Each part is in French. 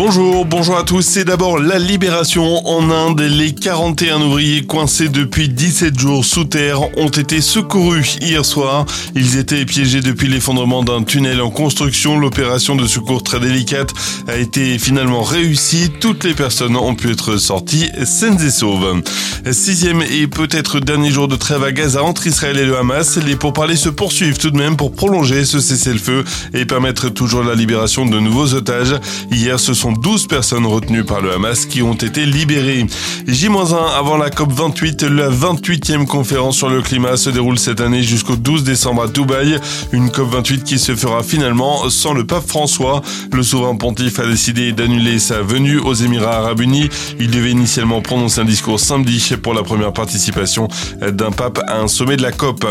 Bonjour, bonjour à tous. C'est d'abord la libération en Inde. Les 41 ouvriers coincés depuis 17 jours sous terre ont été secourus hier soir. Ils étaient piégés depuis l'effondrement d'un tunnel en construction. L'opération de secours très délicate a été finalement réussie. Toutes les personnes ont pu être sorties saines et sauves. Sixième et peut-être dernier jour de trêve à Gaza entre Israël et le Hamas. Les pourparlers se poursuivent tout de même pour prolonger ce cessez-le-feu et permettre toujours la libération de nouveaux otages. Hier, ce sont 12 personnes retenues par le Hamas qui ont été libérées. J-1 avant la COP28, la 28e conférence sur le climat se déroule cette année jusqu'au 12 décembre à Dubaï. Une COP28 qui se fera finalement sans le pape François. Le souverain pontife a décidé d'annuler sa venue aux Émirats Arabes Unis. Il devait initialement prononcer un discours samedi pour la première participation d'un pape à un sommet de la COP.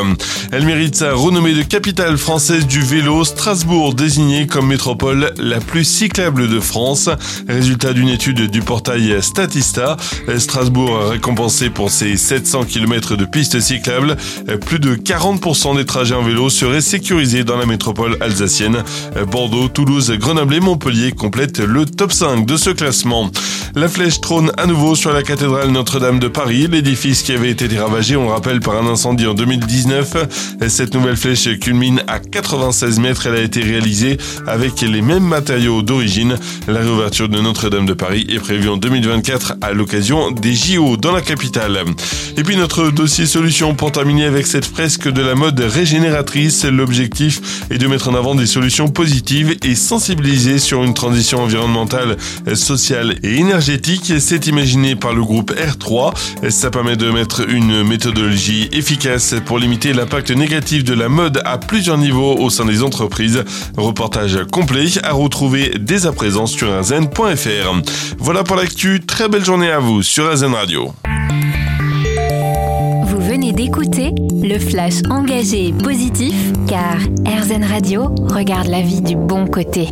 Elle mérite sa renommée de capitale française du vélo. Strasbourg désignée comme métropole la plus cyclable de France. Résultat d'une étude du portail Statista. Strasbourg récompensé pour ses 700 km de pistes cyclables. Plus de 40% des trajets en vélo seraient sécurisés dans la métropole alsacienne. Bordeaux, Toulouse, Grenoble et Montpellier complètent le top 5 de ce classement. La flèche trône à nouveau sur la cathédrale Notre-Dame de Paris, l'édifice qui avait été ravagé, on le rappelle, par un incendie en 2019. Cette nouvelle flèche culmine à 96 mètres. Elle a été réalisée avec les mêmes matériaux d'origine. La réouverture de Notre-Dame de Paris est prévue en 2024 à l'occasion des JO dans la capitale. Et puis notre dossier solution pour terminer avec cette fresque de la mode régénératrice. L'objectif est de mettre en avant des solutions positives et sensibiliser sur une transition environnementale, sociale et c'est imaginé par le groupe R3. Ça permet de mettre une méthodologie efficace pour limiter l'impact négatif de la mode à plusieurs niveaux au sein des entreprises. Reportage complet à retrouver dès à présent sur azen.fr. Voilà pour l'actu. Très belle journée à vous sur Azen Radio. Vous venez d'écouter le flash engagé et positif car RZN Radio regarde la vie du bon côté.